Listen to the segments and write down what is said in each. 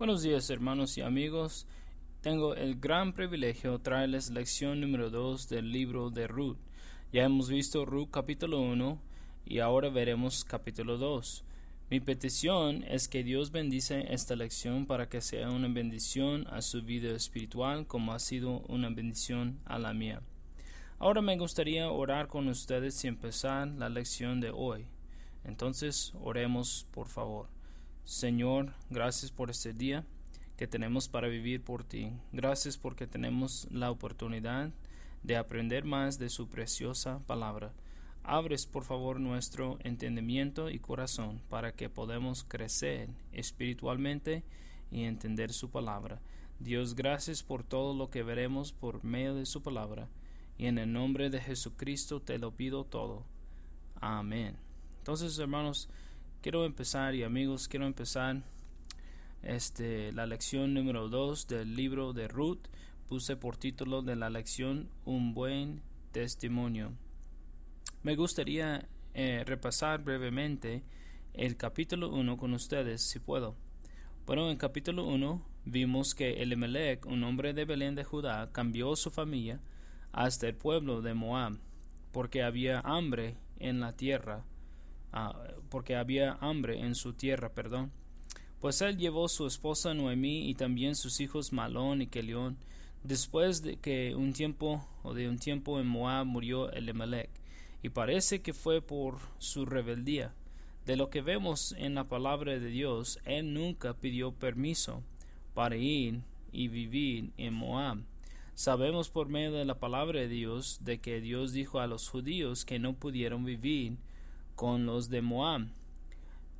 Buenos días hermanos y amigos. Tengo el gran privilegio de traerles lección número 2 del libro de Ruth. Ya hemos visto Ruth capítulo 1 y ahora veremos capítulo 2. Mi petición es que Dios bendice esta lección para que sea una bendición a su vida espiritual como ha sido una bendición a la mía. Ahora me gustaría orar con ustedes y empezar la lección de hoy. Entonces, oremos por favor. Señor, gracias por este día que tenemos para vivir por ti. Gracias porque tenemos la oportunidad de aprender más de su preciosa palabra. Abres por favor nuestro entendimiento y corazón para que podamos crecer espiritualmente y entender su palabra. Dios, gracias por todo lo que veremos por medio de su palabra. Y en el nombre de Jesucristo te lo pido todo. Amén. Entonces, hermanos, quiero empezar y amigos quiero empezar este la lección número 2 del libro de Ruth. Puse por título de la lección un buen testimonio. Me gustaría eh, repasar brevemente el capítulo 1 con ustedes si puedo. Bueno en capítulo 1 vimos que Elimelech un hombre de Belén de Judá cambió su familia hasta el pueblo de Moab porque había hambre en la tierra porque había hambre en su tierra, perdón. Pues él llevó su esposa Noemí y también sus hijos Malón y Kelión, después de que un tiempo o de un tiempo en Moab murió Elimelech, y parece que fue por su rebeldía. De lo que vemos en la palabra de Dios, él nunca pidió permiso para ir y vivir en Moab. Sabemos por medio de la palabra de Dios de que Dios dijo a los judíos que no pudieron vivir con los de Moab.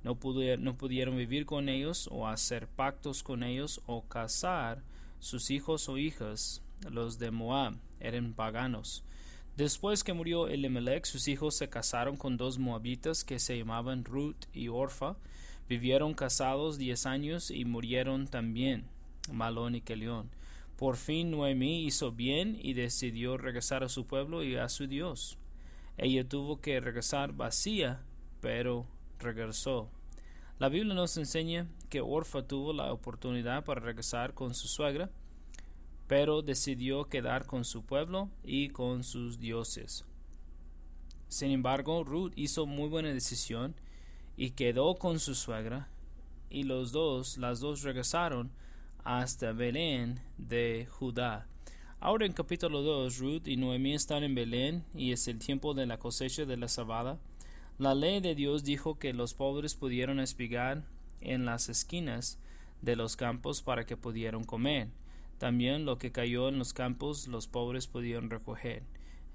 No, no pudieron vivir con ellos o hacer pactos con ellos o casar sus hijos o hijas. Los de Moab eran paganos. Después que murió Elimelech, sus hijos se casaron con dos moabitas que se llamaban Ruth y Orfa. Vivieron casados diez años y murieron también, Malón y Kelión. Por fin Noemí hizo bien y decidió regresar a su pueblo y a su Dios. Ella tuvo que regresar vacía, pero regresó. La Biblia nos enseña que Orfa tuvo la oportunidad para regresar con su suegra, pero decidió quedar con su pueblo y con sus dioses. Sin embargo, Ruth hizo muy buena decisión y quedó con su suegra, y los dos, las dos regresaron hasta Belén de Judá. Ahora en capítulo 2, Ruth y Noemí están en Belén y es el tiempo de la cosecha de la cebada. La ley de Dios dijo que los pobres pudieron espigar en las esquinas de los campos para que pudieran comer. También lo que cayó en los campos los pobres pudieron recoger.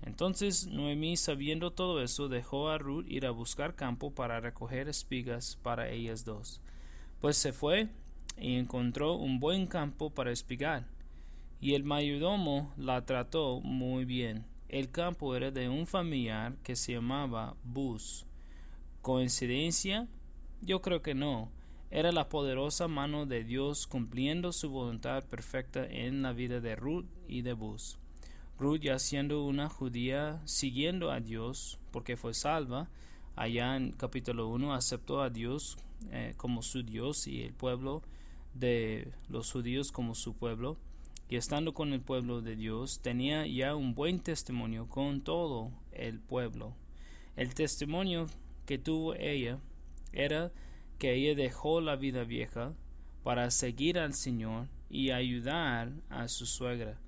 Entonces Noemí, sabiendo todo eso, dejó a Ruth ir a buscar campo para recoger espigas para ellas dos. Pues se fue y encontró un buen campo para espigar y el mayordomo la trató muy bien. El campo era de un familiar que se llamaba Bus. ¿Coincidencia? Yo creo que no. Era la poderosa mano de Dios cumpliendo su voluntad perfecta en la vida de Ruth y de Bus. Ruth, ya siendo una judía, siguiendo a Dios, porque fue salva, allá en capítulo 1 aceptó a Dios eh, como su Dios y el pueblo de los judíos como su pueblo y estando con el pueblo de Dios tenía ya un buen testimonio con todo el pueblo. El testimonio que tuvo ella era que ella dejó la vida vieja para seguir al Señor y ayudar a su suegra.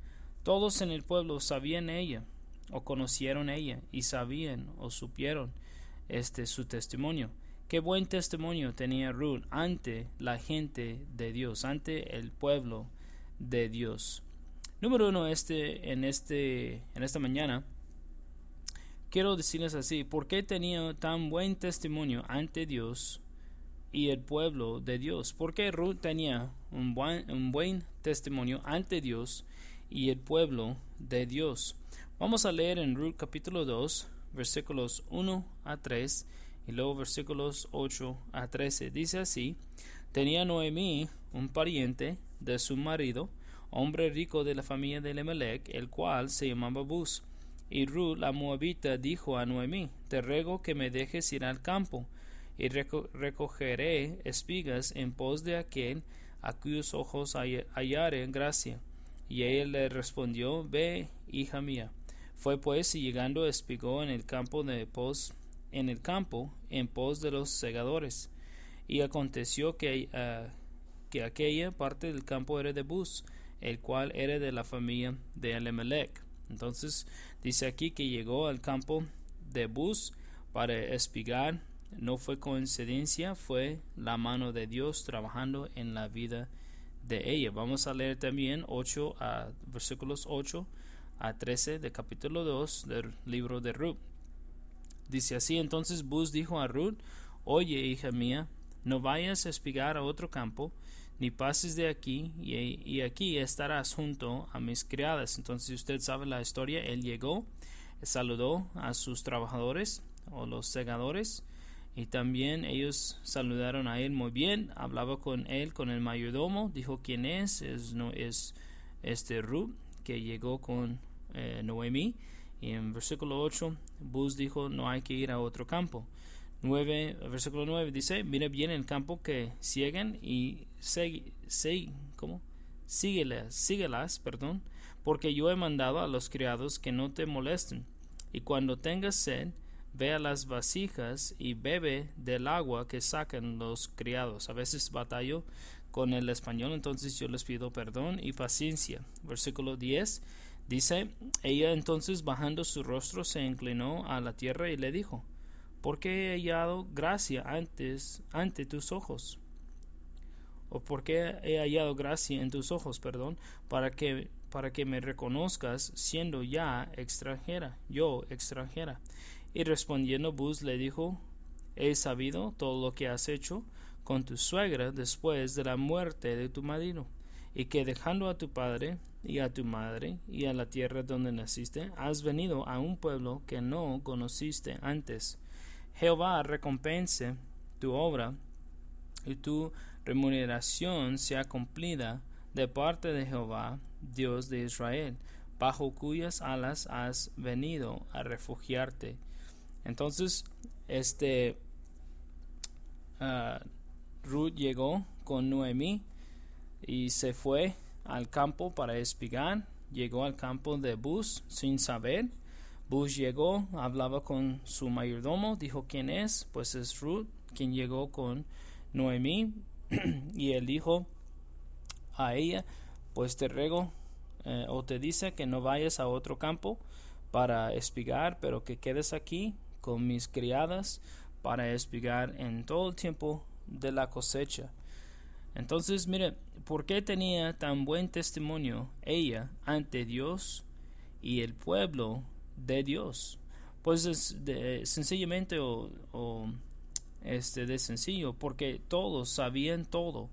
Todos en el pueblo sabían ella o conocieron ella y sabían o supieron este su testimonio. Qué buen testimonio tenía Ruth ante la gente de Dios, ante el pueblo de Dios. Número uno, este, en, este, en esta mañana, quiero decirles así, ¿por qué tenía tan buen testimonio ante Dios y el pueblo de Dios? ¿Por qué Ruth tenía un buen, un buen testimonio ante Dios y el pueblo de Dios? Vamos a leer en Ruth capítulo 2, versículos 1 a 3 y luego versículos 8 a 13. Dice así, tenía Noemí un pariente de su marido, hombre rico de la familia de Lemelec, el cual se llamaba Bus. Y Ruth la moabita dijo a Noemí, te ruego que me dejes ir al campo, y recogeré espigas en pos de aquel a cuyos ojos hallare gracia. Y ella le respondió, Ve, hija mía. Fue pues y llegando espigó en el campo de pos, en el campo, en pos de los segadores. Y aconteció que, uh, que aquella parte del campo era de Bus, el cual era de la familia de Elimelech. Entonces dice aquí que llegó al campo de Bus para espigar. No fue coincidencia, fue la mano de Dios trabajando en la vida de ella. Vamos a leer también 8 a versículos 8 a 13 de capítulo 2 del libro de Ruth. Dice así, entonces Bus dijo a Ruth, oye hija mía, no vayas a espigar a otro campo, ni pases de aquí, y, aquí estarás junto a mis criadas. Entonces usted sabe la historia, él llegó, saludó a sus trabajadores o los segadores, y también ellos saludaron a él muy bien, hablaba con él, con el mayordomo, dijo quién es, es, no, es este Ruth, que llegó con eh, Noemí. Y en versículo 8, Bus dijo, no hay que ir a otro campo. 9, versículo 9 dice, mire bien el campo que siguen y se, ¿cómo? Síguelas, síguelas, perdón, porque yo he mandado a los criados que no te molesten. Y cuando tengas sed, ve a las vasijas y bebe del agua que sacan los criados. A veces batallo con el español, entonces yo les pido perdón y paciencia. Versículo 10 dice, ella entonces bajando su rostro se inclinó a la tierra y le dijo, ¿por qué he hallado gracia antes ante tus ojos? ¿O por qué he hallado gracia en tus ojos, perdón, para que para que me reconozcas siendo ya extranjera, yo extranjera? Y respondiendo Bus le dijo, he sabido todo lo que has hecho, con tu suegra después de la muerte de tu marido, y que dejando a tu padre y a tu madre y a la tierra donde naciste, has venido a un pueblo que no conociste antes. Jehová recompense tu obra y tu remuneración sea cumplida de parte de Jehová, Dios de Israel, bajo cuyas alas has venido a refugiarte. Entonces, este uh, Ruth llegó con Noemí y se fue al campo para espigar. Llegó al campo de Bus sin saber. Bus llegó, hablaba con su mayordomo, dijo quién es, pues es Ruth, quien llegó con Noemí. y él dijo a ella, pues te ruego eh, o te dice que no vayas a otro campo para espigar, pero que quedes aquí con mis criadas para espigar en todo el tiempo de la cosecha. Entonces, mire, ¿por qué tenía tan buen testimonio ella ante Dios y el pueblo de Dios? Pues es de, sencillamente o, o, este de sencillo, porque todos sabían todo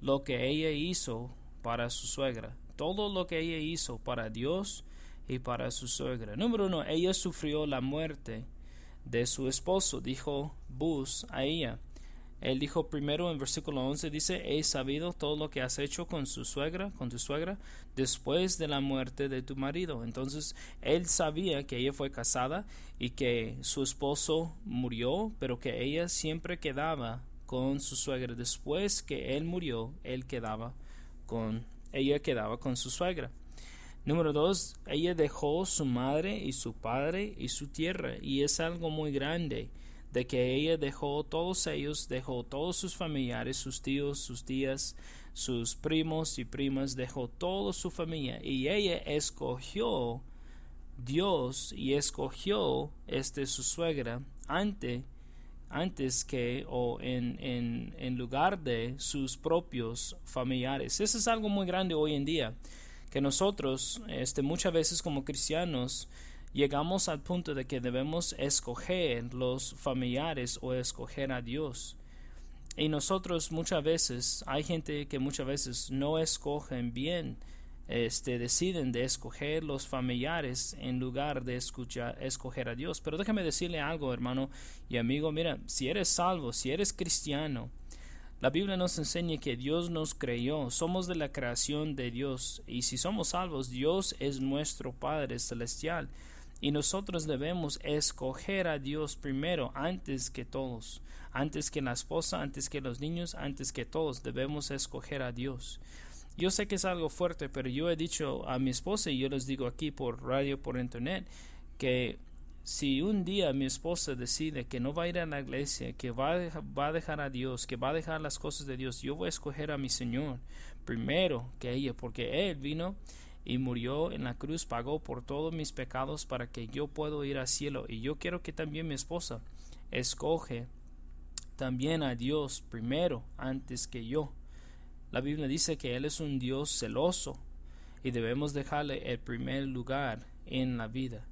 lo que ella hizo para su suegra, todo lo que ella hizo para Dios y para su suegra. Número uno, ella sufrió la muerte de su esposo, dijo Bus a ella. Él dijo primero en versículo 11, dice, he sabido todo lo que has hecho con su suegra, con tu suegra, después de la muerte de tu marido. Entonces, él sabía que ella fue casada y que su esposo murió, pero que ella siempre quedaba con su suegra. Después que él murió, él quedaba con, ella quedaba con su suegra. Número dos, ella dejó su madre y su padre y su tierra, y es algo muy grande de que ella dejó todos ellos, dejó todos sus familiares, sus tíos, sus tías, sus primos y primas, dejó toda su familia y ella escogió Dios y escogió este su suegra ante, antes que o en, en, en lugar de sus propios familiares. Eso es algo muy grande hoy en día que nosotros este, muchas veces como cristianos llegamos al punto de que debemos escoger los familiares o escoger a Dios. Y nosotros muchas veces, hay gente que muchas veces no escogen bien, este, deciden de escoger los familiares en lugar de escuchar, escoger a Dios. Pero déjame decirle algo, hermano y amigo, mira, si eres salvo, si eres cristiano, la Biblia nos enseña que Dios nos creyó, somos de la creación de Dios, y si somos salvos, Dios es nuestro Padre celestial. Y nosotros debemos escoger a Dios primero, antes que todos, antes que la esposa, antes que los niños, antes que todos, debemos escoger a Dios. Yo sé que es algo fuerte, pero yo he dicho a mi esposa y yo les digo aquí por radio, por internet, que si un día mi esposa decide que no va a ir a la iglesia, que va a, dejar, va a dejar a Dios, que va a dejar las cosas de Dios, yo voy a escoger a mi Señor primero que ella, porque Él vino y murió en la cruz, pagó por todos mis pecados para que yo pueda ir al cielo. Y yo quiero que también mi esposa escoge también a Dios primero antes que yo. La Biblia dice que Él es un Dios celoso y debemos dejarle el primer lugar en la vida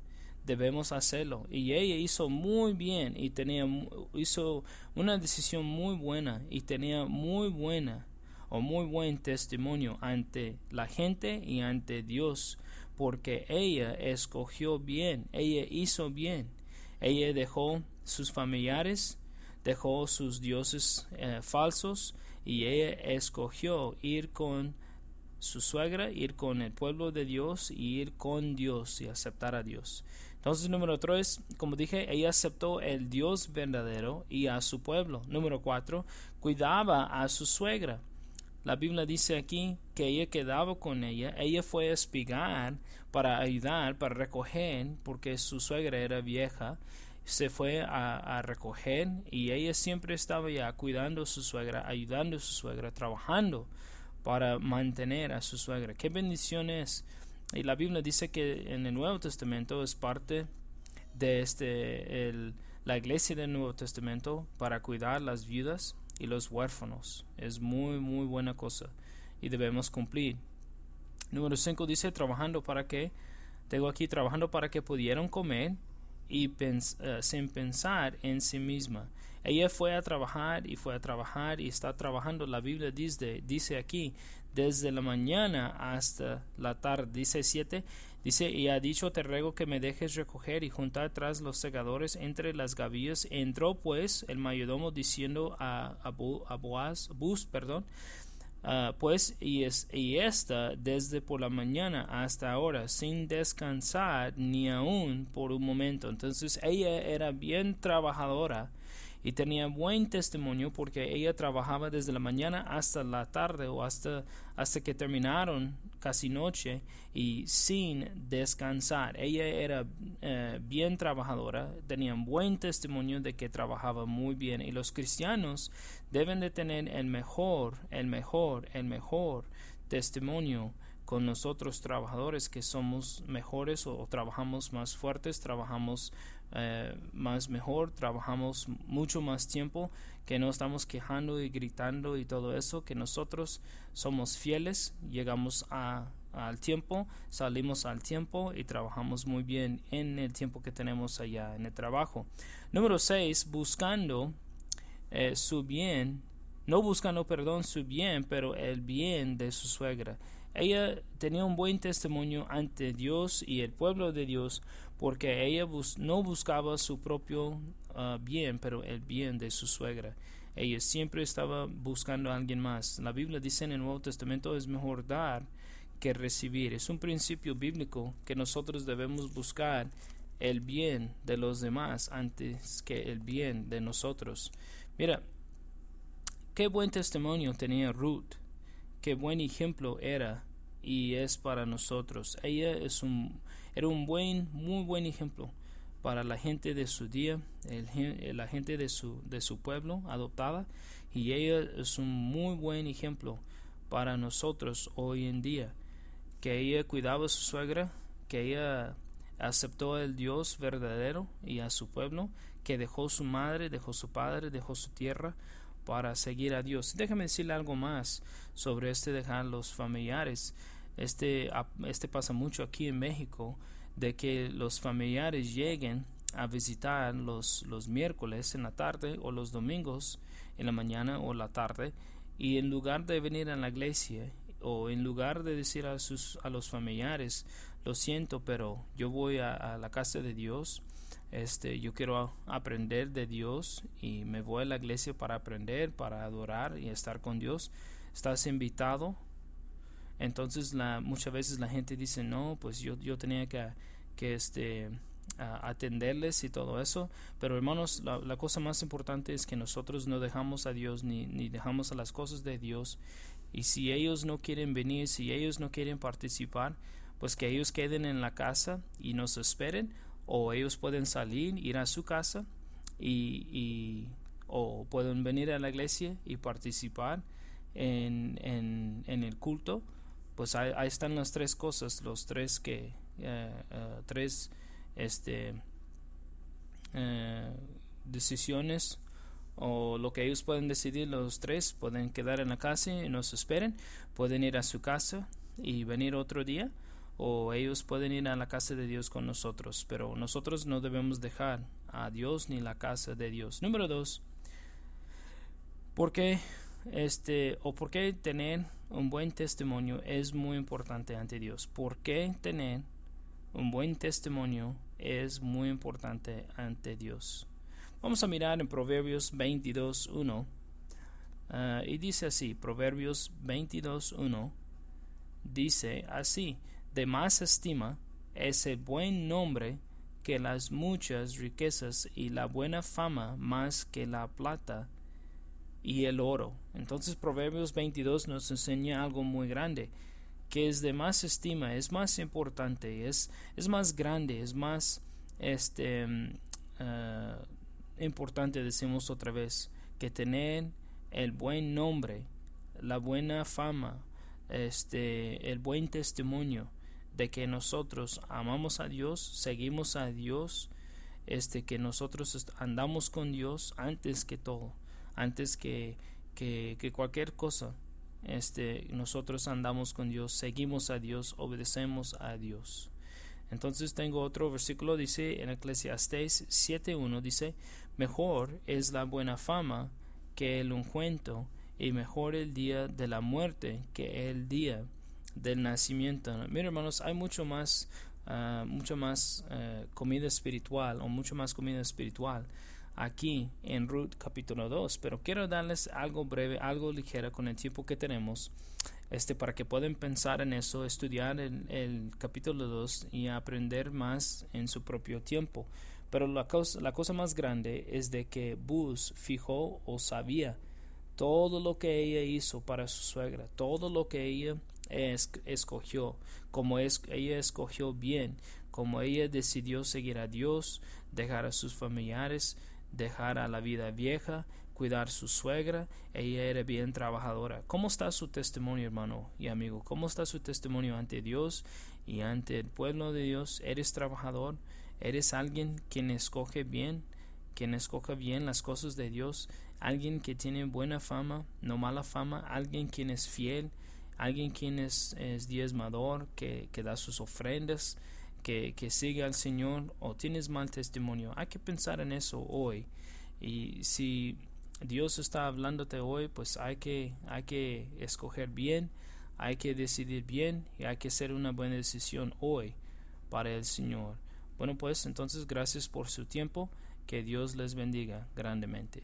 debemos hacerlo. Y ella hizo muy bien y tenía, hizo una decisión muy buena y tenía muy buena o muy buen testimonio ante la gente y ante Dios, porque ella escogió bien, ella hizo bien, ella dejó sus familiares, dejó sus dioses eh, falsos y ella escogió ir con su suegra, ir con el pueblo de Dios y ir con Dios y aceptar a Dios. Entonces, número tres, como dije, ella aceptó el Dios verdadero y a su pueblo. Número cuatro, cuidaba a su suegra. La Biblia dice aquí que ella quedaba con ella, ella fue a espigar para ayudar, para recoger, porque su suegra era vieja, se fue a, recoger y ella siempre estaba ya cuidando a su suegra, ayudando a su suegra, trabajando para mantener a su suegra. Qué bendición es. Y la Biblia dice que en el Nuevo Testamento es parte de este, la iglesia del Nuevo Testamento para cuidar las viudas y los huérfanos. Es muy, muy buena cosa y debemos cumplir. Número 5 dice trabajando para que, tengo aquí trabajando para que pudieran comer y uh, sin pensar en sí misma. Ella fue a trabajar y fue a trabajar y está trabajando. La Biblia dice, dice aquí desde la mañana hasta la tarde. Dice 7. Dice, y ha dicho, te ruego que me dejes recoger y juntar tras los segadores entre las gavillas. Entró pues el mayordomo diciendo a, a, Boaz, Bus, perdón, uh, pues, y, es, y esta desde por la mañana hasta ahora, sin descansar ni aún por un momento. Entonces ella era bien trabajadora y tenía buen testimonio porque ella trabajaba desde la mañana hasta la tarde o hasta, hasta que terminaron casi noche y sin descansar. Ella era eh, bien trabajadora, tenía buen testimonio de que trabajaba muy bien y los cristianos deben de tener el mejor, el mejor, el mejor testimonio con nosotros trabajadores que somos mejores o trabajamos más fuertes, trabajamos eh, más mejor, trabajamos mucho más tiempo, que no estamos quejando y gritando y todo eso, que nosotros somos fieles, llegamos a, al tiempo, salimos al tiempo y trabajamos muy bien en el tiempo que tenemos allá en el trabajo. Número 6, buscando eh, su bien, no buscando, perdón, su bien, pero el bien de su suegra. Ella tenía un buen testimonio ante Dios y el pueblo de Dios porque ella no buscaba su propio ah, bien, pero el bien de su suegra. Ella siempre estaba buscando a alguien más. La Biblia dice en el Nuevo Testamento es mejor dar que recibir. Es un principio bíblico que nosotros debemos buscar el bien de los demás antes que el bien de nosotros. Mira, qué buen testimonio tenía Ruth, qué buen ejemplo era y es para nosotros. Ella es un era un buen, muy buen ejemplo para la gente de su día, el, la gente de su, de su pueblo adoptada, y ella es un muy buen ejemplo para nosotros hoy en día, que ella cuidaba a su suegra, que ella aceptó al Dios verdadero y a su pueblo, que dejó su madre, dejó su padre, dejó su tierra para seguir a Dios. Déjame decirle algo más sobre este dejar los familiares. Este, este pasa mucho aquí en México, de que los familiares lleguen a visitar los, los miércoles en la tarde o los domingos en la mañana o la tarde y en lugar de venir a la iglesia o en lugar de decir a, sus, a los familiares, lo siento, pero yo voy a, la casa de Dios, este, yo quiero aprender de Dios y me voy a la iglesia para aprender, para adorar y estar con Dios, estás invitado entonces la, muchas veces la gente dice, no, pues yo, yo tenía que, que este, atenderles y todo eso. Pero hermanos, la, cosa más importante es que nosotros no dejamos a Dios ni, ni dejamos a las cosas de Dios. Y si ellos no quieren venir, si ellos no quieren participar, pues que ellos queden en la casa y nos esperen. O ellos pueden salir, ir a su casa y, y o pueden venir a la iglesia y participar en, en, en el culto. Pues ahí, están las tres cosas, los tres que, eh, eh, tres este, eh, decisiones o lo que ellos pueden decidir los tres pueden quedar en la casa y nos esperen. Pueden ir a su casa y venir otro día o ellos pueden ir a la casa de Dios con nosotros. Pero nosotros no debemos dejar a Dios ni la casa de Dios. Número dos ¿por qué este o por qué tener un buen testimonio es muy importante ante Dios ¿por qué tener un buen testimonio es muy importante ante Dios. Vamos a mirar en Proverbios 22.1 ah, y dice así, Proverbios 22.1 dice así, de más estima es el buen nombre que las muchas riquezas y la buena fama más que la plata y el oro. Entonces Proverbios 22 nos enseña algo muy grande que es de más estima, es más importante, es, es más grande, es más este, mm, eh, importante, decimos otra vez, que tener el buen nombre, la buena fama, este, el buen testimonio de que nosotros amamos a Dios, seguimos a Dios, este, que nosotros andamos con Dios antes que todo, antes que, que, cualquier cosa este, nosotros andamos con Dios, seguimos a Dios, obedecemos a Dios. Entonces tengo otro versículo, dice en Eclesiastés 7.1, dice, mejor es la buena fama que el ungüento, y mejor el día de la muerte que el día del nacimiento. Mira hermanos, hay mucho más, uh, mucho más uh, comida espiritual o mucho más comida espiritual aquí en Ruth capítulo 2, pero quiero darles algo breve, algo ligero con el tiempo que tenemos, este, para que puedan pensar en eso, estudiar el, el capítulo 2 y aprender más en su propio tiempo. Pero la cosa, la cosa más grande es de que Bus fijó o sabía todo lo que ella hizo para su suegra, todo lo que ella escogió, como es, ella escogió bien, como ella decidió seguir a Dios, dejar a sus familiares, dejar a la vida vieja, cuidar su suegra, ella era bien trabajadora. ¿Cómo está su testimonio, hermano y amigo? ¿Cómo está su testimonio ante Dios y ante el pueblo de Dios? ¿Eres trabajador? ¿Eres alguien quien escoge bien? quien escoge bien las cosas de Dios, alguien que tiene buena fama, no mala fama, alguien quien es fiel, alguien quien es, diezmador, que, que da sus ofrendas, que, que sigue al Señor o tienes mal testimonio. Hay que pensar en eso hoy. Y si Dios está hablándote hoy, pues hay que, hay que escoger bien, hay que decidir bien y hay que hacer una buena decisión hoy para el Señor. Bueno, pues entonces gracias por su tiempo. Que Dios les bendiga grandemente.